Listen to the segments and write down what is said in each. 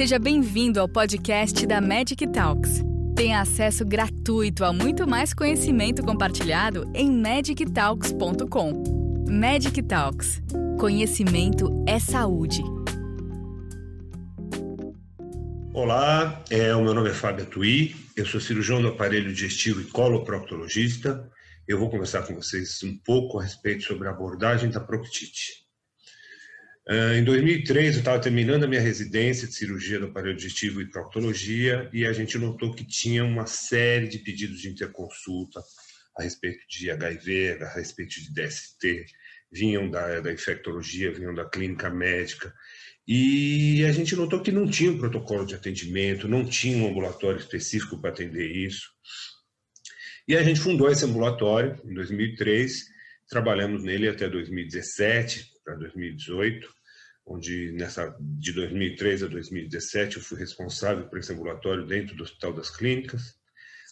Seja bem-vindo ao podcast da Magic Talks. Tenha acesso gratuito a muito mais conhecimento compartilhado em magictalks.com. Magic Talks. Conhecimento é saúde. Olá, é, o meu nome é Fábio Tui, eu sou cirurgião do aparelho digestivo e coloproctologista. Eu vou conversar com vocês um pouco a respeito sobre a abordagem da proctite. Uh, em 2003, eu estava terminando a minha residência de cirurgia do aparelho digestivo e proctologia e a gente notou que tinha uma série de pedidos de interconsulta a respeito de HIV, a respeito de DST, vinham da, da infectologia, vinham da clínica médica, e a gente notou que não tinha um protocolo de atendimento, não tinha um ambulatório específico para atender isso. E a gente fundou esse ambulatório em 2003, trabalhamos nele até 2017 para 2018 onde nessa de 2003 a 2017 eu fui responsável por esse ambulatório dentro do Hospital das Clínicas.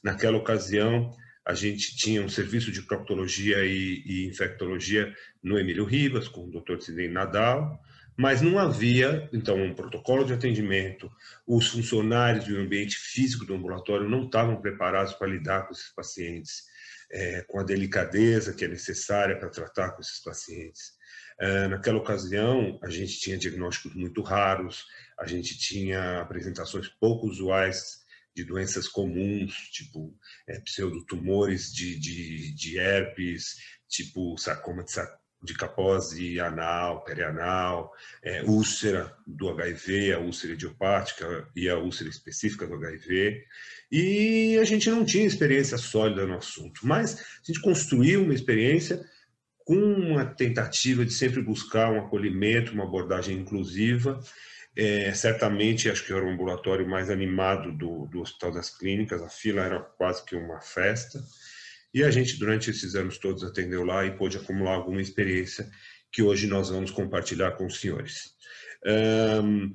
Naquela ocasião, a gente tinha um serviço de proctologia e, e infectologia no Emílio Ribas, com o Dr. Sidney Nadal, mas não havia, então, um protocolo de atendimento. Os funcionários e o ambiente físico do ambulatório não estavam preparados para lidar com esses pacientes, é, com a delicadeza que é necessária para tratar com esses pacientes. Eh, naquela ocasião, a gente tinha diagnósticos muito raros, a gente tinha apresentações pouco usuais de doenças comuns, tipo é, pseudotumores de, de, de herpes, tipo sarcoma de, de capose anal, perianal, é, úlcera do HIV, a úlcera idiopática e a úlcera específica do HIV. E a gente não tinha experiência sólida no assunto, mas a gente construiu uma experiência com uma tentativa de sempre buscar um acolhimento, uma abordagem inclusiva. É, certamente, acho que era o ambulatório mais animado do, do Hospital das Clínicas, a fila era quase que uma festa. E a gente, durante esses anos todos, atendeu lá e pôde acumular alguma experiência que hoje nós vamos compartilhar com os senhores. Um,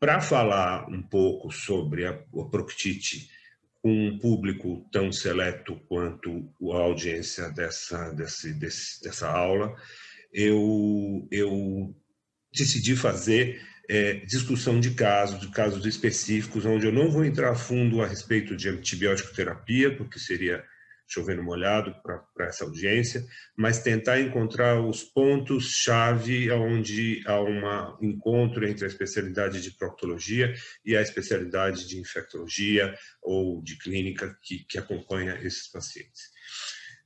Para falar um pouco sobre a, a proctite um público tão seleto quanto a audiência dessa, desse, desse, dessa aula, eu, eu decidi fazer é, discussão de casos, de casos específicos, onde eu não vou entrar a fundo a respeito de antibiótico terapia, porque seria chovendo molhado para essa audiência, mas tentar encontrar os pontos-chave onde há um encontro entre a especialidade de proctologia e a especialidade de infectologia ou de clínica que, que acompanha esses pacientes.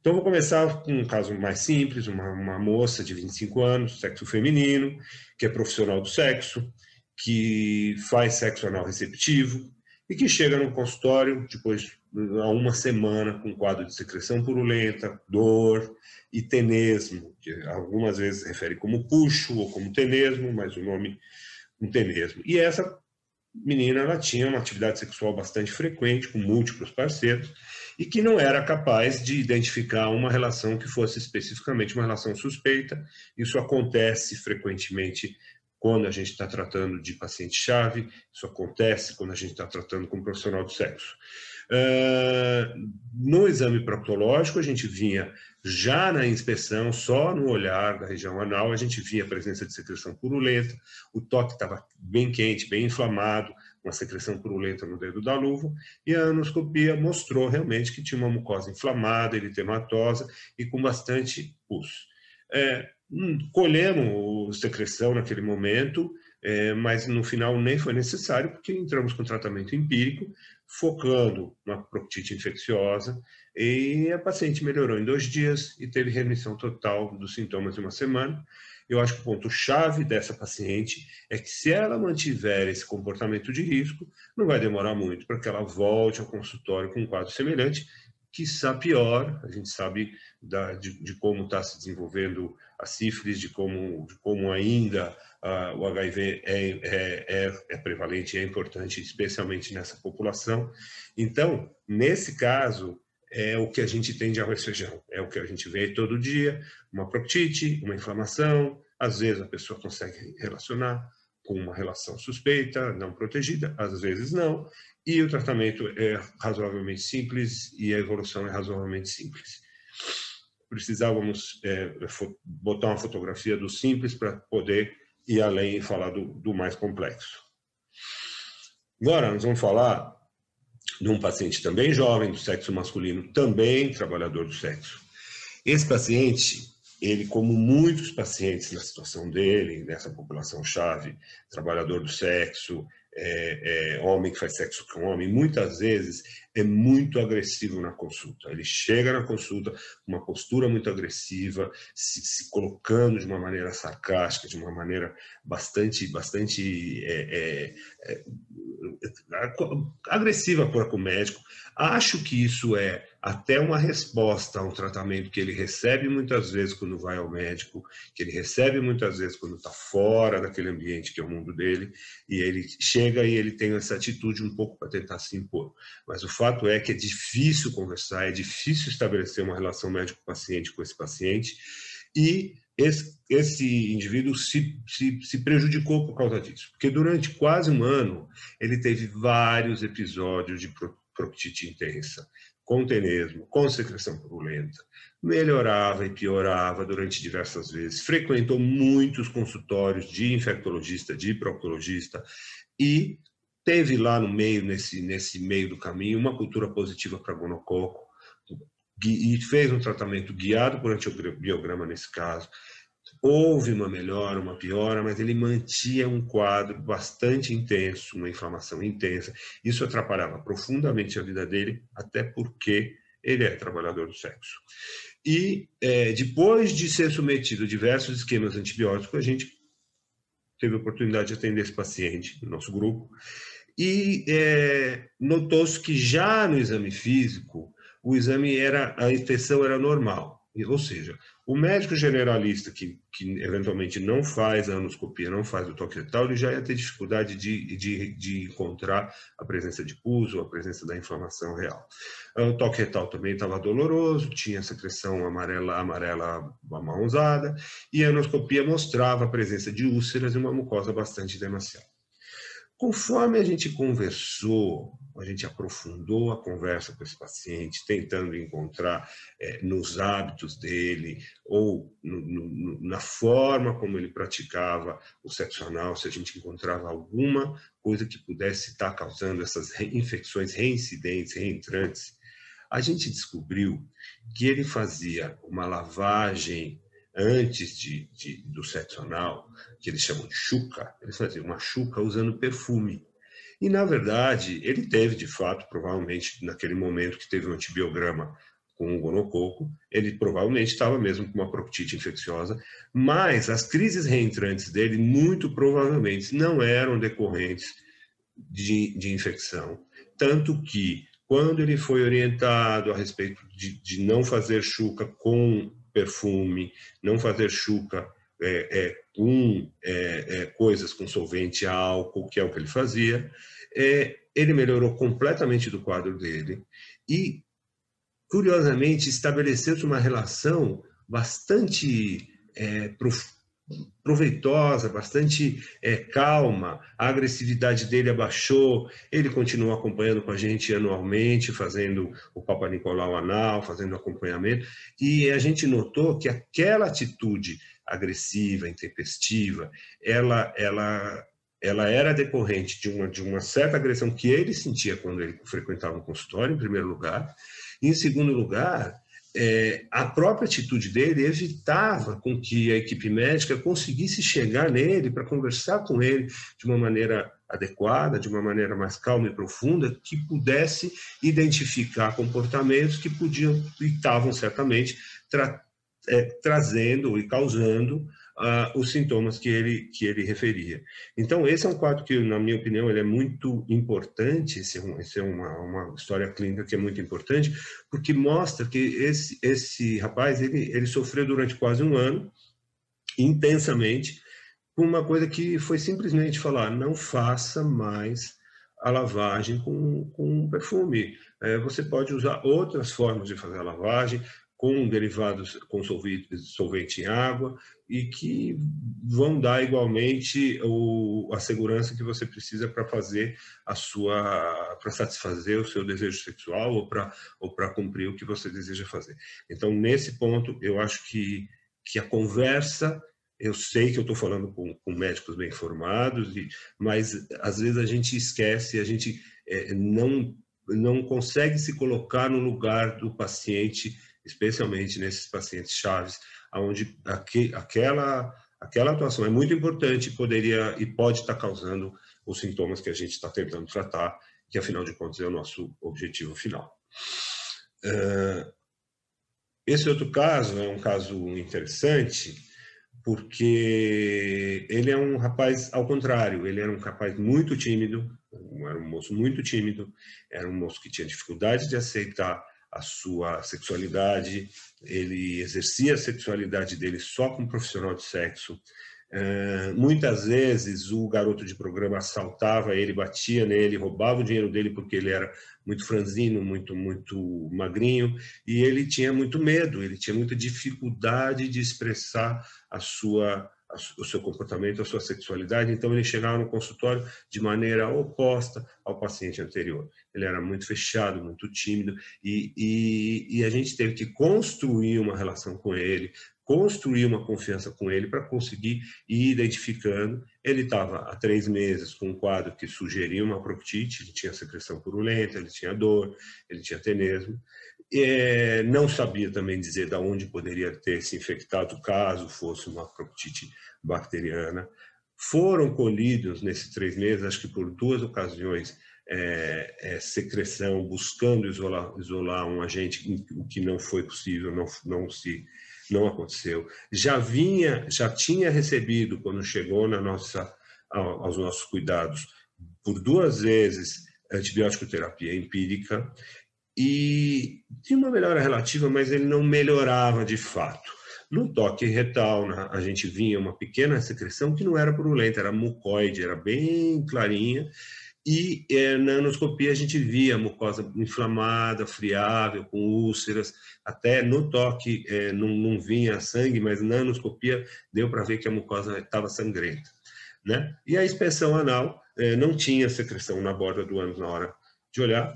Então, vou começar com um caso mais simples, uma, uma moça de 25 anos, sexo feminino, que é profissional do sexo, que faz sexo anal receptivo e que chega no consultório depois há uma semana com quadro de secreção purulenta, dor e tenesmo, que algumas vezes refere como puxo ou como tenesmo, mas o nome um tenesmo. E essa menina ela tinha uma atividade sexual bastante frequente com múltiplos parceiros e que não era capaz de identificar uma relação que fosse especificamente uma relação suspeita. Isso acontece frequentemente quando a gente está tratando de paciente-chave, isso acontece quando a gente está tratando com um profissional do sexo. Uh, no exame proctológico, a gente vinha já na inspeção, só no olhar da região anal, a gente via a presença de secreção purulenta, o toque estava bem quente, bem inflamado, uma secreção purulenta no dedo da luva, e a anoscopia mostrou realmente que tinha uma mucosa inflamada, eritematosa e com bastante pus. É, hum, colhemos secreção naquele momento, é, mas no final nem foi necessário, porque entramos com tratamento empírico, focando na proctite infecciosa, e a paciente melhorou em dois dias e teve remissão total dos sintomas em uma semana. Eu acho que o ponto-chave dessa paciente é que, se ela mantiver esse comportamento de risco, não vai demorar muito para que ela volte ao consultório com um quadro semelhante, que está pior, a gente sabe da, de, de, como está se desenvolvendo a sífilis, de como, de como ainda uh, o HIV é, é, é, é prevalente e é importante, especialmente nessa população. Então, nesse caso, é o que a gente tem de arroz feijão, é o que a gente vê todo dia, uma proctite, uma inflamação, às vezes a pessoa consegue relacionar com uma relação suspeita, não protegida, às vezes não, e o tratamento é razoavelmente simples e a evolução é razoavelmente simples. Precisávamos é, botar uma fotografia do simples para poder ir além e falar do, do mais complexo. Agora, nós vamos falar de um paciente também jovem, do sexo masculino, também trabalhador do sexo. Esse paciente, ele, como muitos pacientes na situação dele, nessa população-chave, trabalhador do sexo, é, é, homem que faz sexo com homem, muitas vezes é muito agressivo na consulta. Ele chega na consulta com uma postura muito agressiva, se, se, colocando de uma maneira sarcástica, de uma maneira bastante, bastante é, é, é agressiva para o médico. Acho que isso é até uma resposta a um tratamento que ele recebe muitas vezes quando vai ao médico, que ele recebe muitas vezes quando está fora daquele ambiente que é o mundo dele, e ele chega e ele tem essa atitude um pouco para tentar se impor. Mas o fato é que é difícil conversar, é difícil estabelecer uma relação médico-paciente com esse paciente, e esse, esse indivíduo se, se, se, prejudicou por causa disso, porque durante quase um ano ele teve vários episódios de proctite intensa, com tenesmo, com secreção purulenta, melhorava e piorava durante diversas vezes, frequentou muitos consultórios de infectologista, de proctologista e teve lá no meio, nesse, nesse meio do caminho, uma cultura positiva para gonococo e fez um tratamento guiado por antibiograma nesse caso, Houve uma melhora, uma piora, mas ele mantinha um quadro bastante intenso, uma inflamação intensa. Isso atrapalhava profundamente a vida dele, até porque ele é trabalhador do sexo. E é, depois de ser submetido a diversos esquemas antibióticos, a gente teve a oportunidade de atender esse paciente no nosso grupo e é, notou-se que já no exame físico, o exame era, a infecção era normal. Ou seja, o médico generalista que, que eventualmente não faz a anoscopia, não faz o toque retal, ele já ia ter dificuldade de, de, de encontrar a presença de pus ou a presença da inflamação real. O toque retal também estava doloroso, tinha secreção amarela, amarela amarronzada, e a anoscopia mostrava a presença de úlceras e uma mucosa bastante demasiada. Conforme a gente conversou, a gente aprofundou a conversa com esse paciente, tentando encontrar é, nos hábitos dele ou no, no, na forma como ele praticava o sexo anal, se a gente encontrava alguma coisa que pudesse estar causando essas infecções reincidentes, reentrantes, a gente descobriu que ele fazia uma lavagem antes de, de, do sexo anal, que eles chamam de chuca, eles faziam uma chuca usando perfume. E, na verdade, ele teve, de fato, provavelmente, naquele momento que teve um antibiograma com o gonococo, ele provavelmente estava mesmo com uma proctite infecciosa, mas as crises reentrantes dele, muito provavelmente, não eram decorrentes de, de infecção. Tanto que, quando ele foi orientado a respeito de, de não fazer chuca com perfume, não fazer chuca é, é, com é, é, coisas com solvente álcool, que é o que ele fazia, é, ele melhorou completamente do quadro dele e, curiosamente, estabeleceu-se uma relação bastante é, proveitosa, bastante é, calma, a agressividade dele abaixou, ele continuou acompanhando com a gente anualmente, fazendo o Papa Nicolau anal, fazendo acompanhamento, e a gente notou que aquela atitude agressiva, intempestiva, ela, ela, ela era decorrente de uma, de uma certa agressão que ele sentia quando ele frequentava o consultório, em primeiro lugar, e em segundo lugar, é, a própria atitude dele evitava com que a equipe médica conseguisse chegar nele para conversar com ele de uma maneira adequada, de uma maneira mais calma e profunda, que pudesse identificar comportamentos que podiam e estavam certamente tra é, trazendo e causando uh, os sintomas que ele, que ele referia. Então, esse é um quadro que, na minha opinião, ele é muito importante, esse é, um, esse é uma, uma história clínica que é muito importante, porque mostra que esse, esse rapaz, ele, ele sofreu durante quase um ano, intensamente, com uma coisa que foi simplesmente falar, não faça mais a lavagem com, com perfume. É, você pode usar outras formas de fazer a lavagem, com derivados com solvente, solvente em água e que vão dar igualmente o, a segurança que você precisa para fazer a sua para satisfazer o seu desejo sexual ou para ou para cumprir o que você deseja fazer. Então nesse ponto eu acho que que a conversa Eu sei que eu estou falando com, com, médicos bem formados, e, mas às vezes a gente esquece, a gente é, não, não consegue se colocar no lugar do paciente, especialmente nesses pacientes chaves, onde aquela, aquela atuação é muito importante poderia e pode estar causando os sintomas que a gente está tentando tratar, que afinal de contas é o nosso objetivo final. Uh, esse outro caso é um caso interessante, porque ele é um rapaz ao contrário, ele era um rapaz muito tímido, era um moço muito tímido, era um moço que tinha dificuldade de aceitar a sua sexualidade, ele exercia a sexualidade dele só com um profissional de sexo. Uh, muitas vezes o garoto de programa assaltava ele, batia nele, roubava o dinheiro dele porque ele era muito franzino, muito muito magrinho e ele tinha muito medo, ele tinha muita dificuldade de expressar a sua o seu comportamento, a sua sexualidade, então ele chegava no consultório de maneira oposta ao paciente anterior. Ele era muito fechado, muito tímido, e, e, e a gente teve que construir uma relação com ele, construir uma confiança com ele para conseguir ir identificando. Ele estava há três meses com um quadro que sugeria uma proctite, ele tinha secreção purulenta, ele tinha dor, ele tinha tenesmo. É, não sabia também dizer de onde poderia ter se infectado caso fosse uma proctite bacteriana. Foram colhidos nesses três meses, acho que por duas ocasiões, é, é, secreção, buscando isolar, isolar um agente, o que não foi possível, não, não se não aconteceu. Já vinha, já tinha recebido quando chegou na nossa aos nossos cuidados por duas vezes antibiótico terapia empírica e tinha uma melhora relativa, mas ele não melhorava de fato. No toque retal, a gente vinha uma pequena secreção que não era purulenta, era mucoide, era bem clarinha, e é, na anoscopia a gente via a mucosa inflamada, friável, com úlceras, até no toque é, não, não, vinha sangue, mas na anoscopia deu para ver que a mucosa estava sangrenta. Né? E a inspeção anal é, não tinha secreção na borda do ânus na hora de olhar,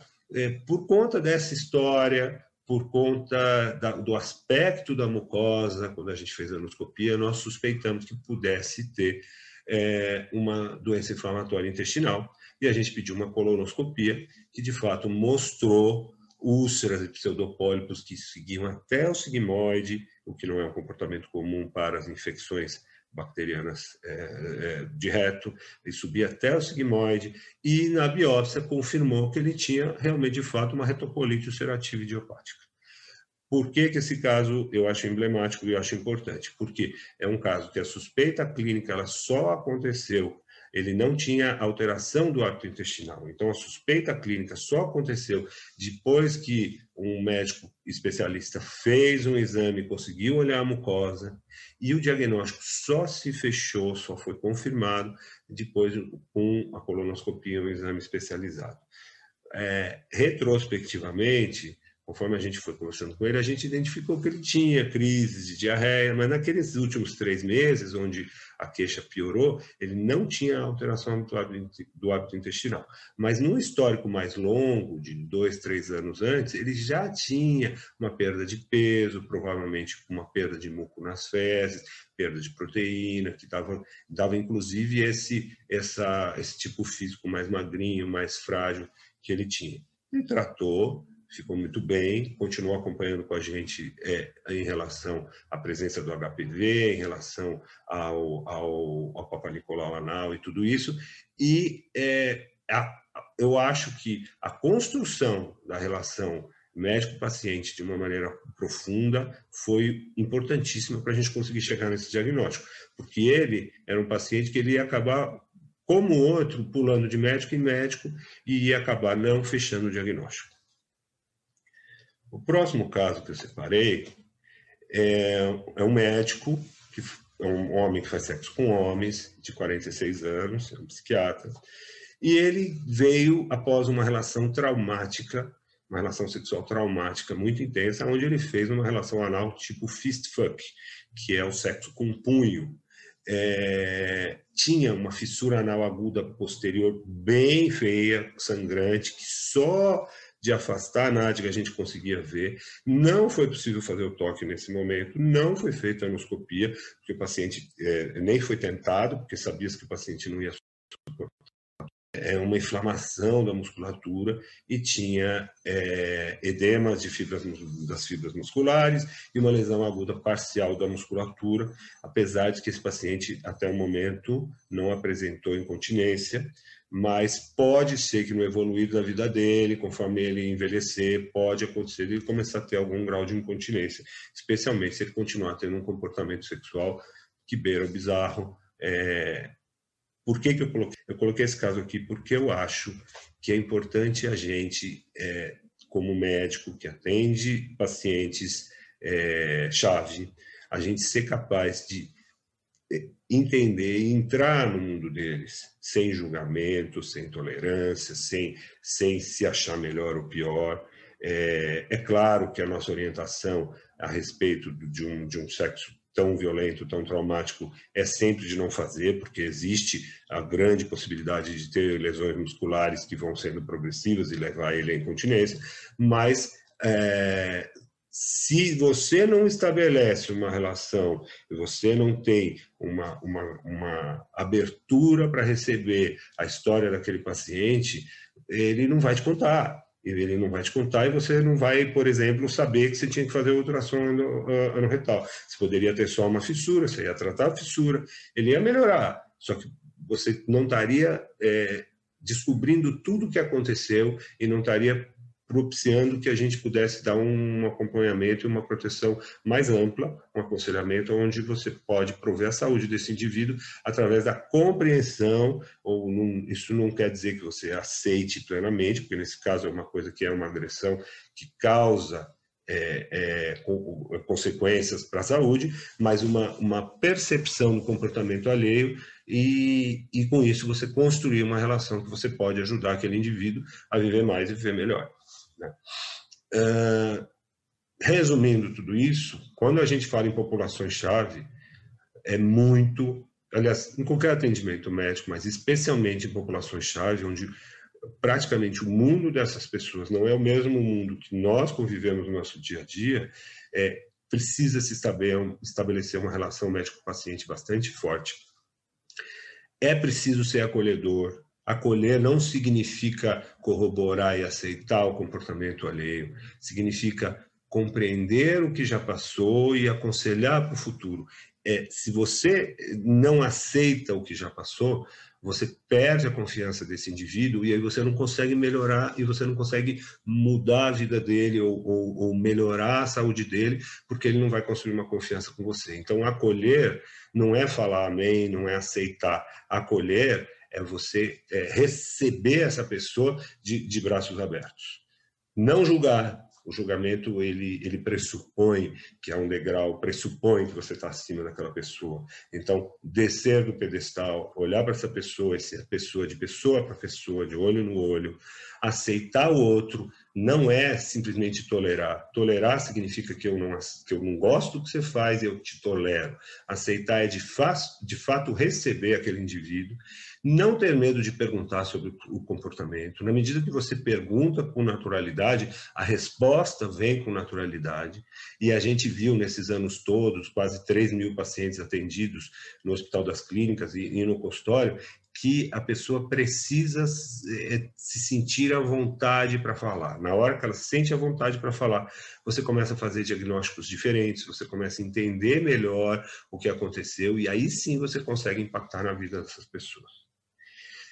por conta dessa história, por conta da, do aspecto da mucosa, quando a gente fez a anoscopia, nós suspeitamos que pudesse ter é, uma doença inflamatória intestinal e a gente pediu uma colonoscopia que de fato mostrou úlceras e pseudopólipos que seguiam até o sigmoide, o que não é um comportamento comum para as infecções bacterianas é, é, de reto, ele subia até o sigmoide e na biópsia confirmou que ele tinha realmente, de fato, uma retocolite ulcerativa idiopática. Por que, que esse caso eu acho emblemático e eu acho importante? Porque é um caso que a suspeita clínica ela só aconteceu ele não tinha alteração do hábito intestinal. Então, a suspeita clínica só aconteceu depois que um médico especialista fez um exame, conseguiu olhar a mucosa, e o diagnóstico só se fechou, só foi confirmado depois com a colonoscopia, um exame especializado. É, retrospectivamente, conforme a gente foi conversando com ele, a gente identificou que ele tinha crises de diarreia, mas naqueles últimos três meses, onde a queixa piorou, ele não tinha alteração do hábito, intestinal. Mas num histórico mais longo, de dois, três anos antes, ele já tinha uma perda de peso, provavelmente uma perda de muco nas fezes, perda de proteína, que dava, dava inclusive esse, essa, esse tipo físico mais magrinho, mais frágil que ele tinha. Ele tratou, ficou muito bem, continuou acompanhando com a gente é, em relação à presença do HPV, em relação ao, ao, ao anal e tudo isso, e é, a, eu acho que a construção da relação médico-paciente de uma maneira profunda foi importantíssima para a gente conseguir chegar nesse diagnóstico, porque ele era um paciente que ele ia acabar como outro, pulando de médico em médico e ia acabar não fechando o diagnóstico. O próximo caso que eu separei é, é um médico, que, é um homem que faz sexo com homens, de 46 anos, é um psiquiatra, e ele veio após uma relação traumática, uma relação sexual traumática muito intensa, onde ele fez uma relação anal tipo fist fuck, que é o sexo com punho. É, tinha uma fissura anal aguda posterior bem feia, sangrante, que só de afastar a nádega, a gente conseguia ver. Não foi possível fazer o toque nesse momento, não foi feita a anoscopia, porque o paciente é, nem foi tentado, porque sabia que o paciente não ia é uma inflamação da musculatura e tinha é, edemas de fibras, das fibras musculares e uma lesão aguda parcial da musculatura, apesar de que esse paciente até o momento não apresentou incontinência, mas pode ser que no evoluir da vida dele, conforme ele envelhecer, pode acontecer ele começar a ter algum grau de incontinência, especialmente se ele continuar tendo um comportamento sexual que beira o bizarro, é, por que, que eu coloquei? Eu coloquei esse caso aqui porque eu acho que é importante a gente, é, como médico que atende pacientes é, chave, a gente ser capaz de entender e entrar no mundo deles, sem julgamento, sem tolerância, sem, sem se achar melhor ou pior. É, é claro que a nossa orientação a respeito de um, de um sexo tão violento, tão traumático, é sempre de não fazer, porque existe a grande possibilidade de ter lesões musculares que vão sendo progressivas e levar ele à incontinência, mas é, se você não estabelece uma relação, você não tem uma, uma, uma abertura para receber a história daquele paciente, ele não vai te contar ele não vai te contar e você não vai, por exemplo, saber que você tinha que fazer ultrassom anorretal. Você poderia ter só uma fissura, você ia tratar a fissura, ele ia melhorar, só que você não estaria é, descobrindo tudo o que aconteceu e não estaria propiciando que a gente pudesse dar um acompanhamento e uma proteção mais ampla, um aconselhamento onde você pode prover a saúde desse indivíduo através da compreensão, ou não, isso não quer dizer que você aceite plenamente, porque nesse caso é uma coisa que é uma agressão que causa é, é, consequências para a saúde, mas uma, uma percepção do comportamento alheio e, e com isso você construir uma relação que você pode ajudar aquele indivíduo a viver mais e viver melhor. Uh, resumindo tudo isso, quando a gente fala em populações-chave, é muito, aliás, em qualquer atendimento médico, mas especialmente em populações-chave, onde praticamente o mundo dessas pessoas não é o mesmo mundo que nós convivemos no nosso dia a dia, é, precisa se estabelecer uma relação médico-paciente bastante forte. É preciso ser acolhedor, Acolher não significa corroborar e aceitar o comportamento alheio, significa compreender o que já passou e aconselhar para o futuro. É, se você não aceita o que já passou, você perde a confiança desse indivíduo e aí você não consegue melhorar e você não consegue mudar a vida dele ou, ou, ou melhorar a saúde dele, porque ele não vai construir uma confiança com você. Então, acolher não é falar amém, não é aceitar. Acolher é você é, receber essa pessoa de, de braços abertos. Não julgar, o julgamento ele, ele pressupõe que é um degrau, pressupõe que você está acima daquela pessoa. Então, descer do pedestal, olhar para essa pessoa, essa pessoa de pessoa para pessoa, de olho no olho, aceitar o outro, não é simplesmente tolerar. Tolerar significa que eu não, que eu não gosto do que você faz, eu te tolero. Aceitar é de, fa de fato receber aquele indivíduo não ter medo de perguntar sobre o comportamento. Na medida que você pergunta com naturalidade, a resposta vem com naturalidade. E a gente viu nesses anos todos, quase 3 mil pacientes atendidos no Hospital das Clínicas e, e no consultório, que a pessoa precisa é, se sentir à vontade para falar. Na hora que ela se sente à vontade para falar, você começa a fazer diagnósticos diferentes, você começa a entender melhor o que aconteceu e aí sim você consegue impactar na vida dessas pessoas.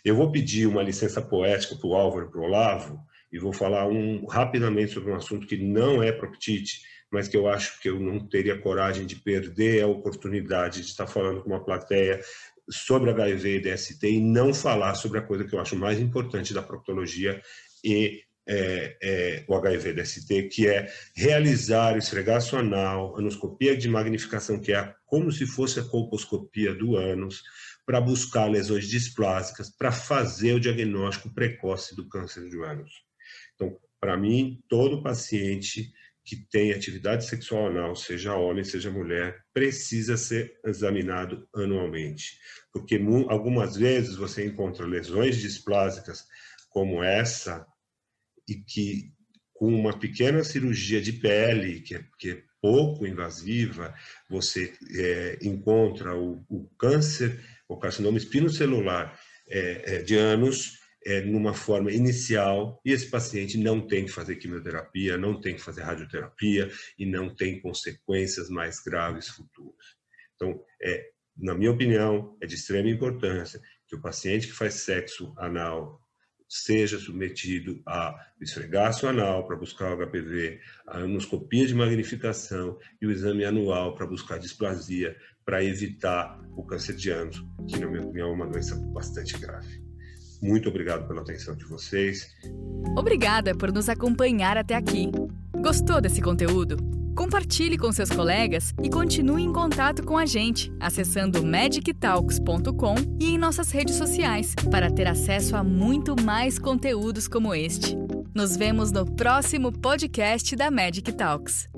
Eu vou pedir uma licença poética para o Álvaro e para o Olavo e vou falar um, rapidamente sobre um assunto que não é proctite, mas que eu acho que eu não teria coragem de perder a oportunidade de estar falando com uma plateia sobre HIV e DST e não falar sobre a coisa que eu acho mais importante da proctologia e é, é, o HIV-DST, que é realizar esfregaço anal, anoscopia de magnificação, que é como se fosse a colposcopia do ânus, para buscar lesões displásicas, para fazer o diagnóstico precoce do câncer de ânus. Então, para mim, todo paciente que tem atividade sexual anal, seja homem, seja mulher, precisa ser examinado anualmente, porque algumas vezes você encontra lesões displásicas como essa e que com uma pequena cirurgia de pele, que é, que é pouco invasiva, você é, encontra o, o, câncer, o carcinoma espinocelular é, é, de anos é, numa forma inicial e esse paciente não tem que fazer quimioterapia, não tem que fazer radioterapia e não tem consequências mais graves futuras. Então, é, na minha opinião, é de extrema importância que o paciente que faz sexo anal seja submetido a esfregaço anal para buscar o HPV, a anoscopia de magnificação e o exame anual para buscar displasia, para evitar o câncer de ânus, que, na minha opinião, é uma doença bastante grave. Muito obrigado pela atenção de vocês. Obrigada por nos acompanhar até aqui. Gostou desse conteúdo? Compartilhe com seus colegas e continue em contato com a gente acessando magictalks.com e em nossas redes sociais para ter acesso a muito mais conteúdos como este. Nos vemos no próximo podcast da Magic Talks.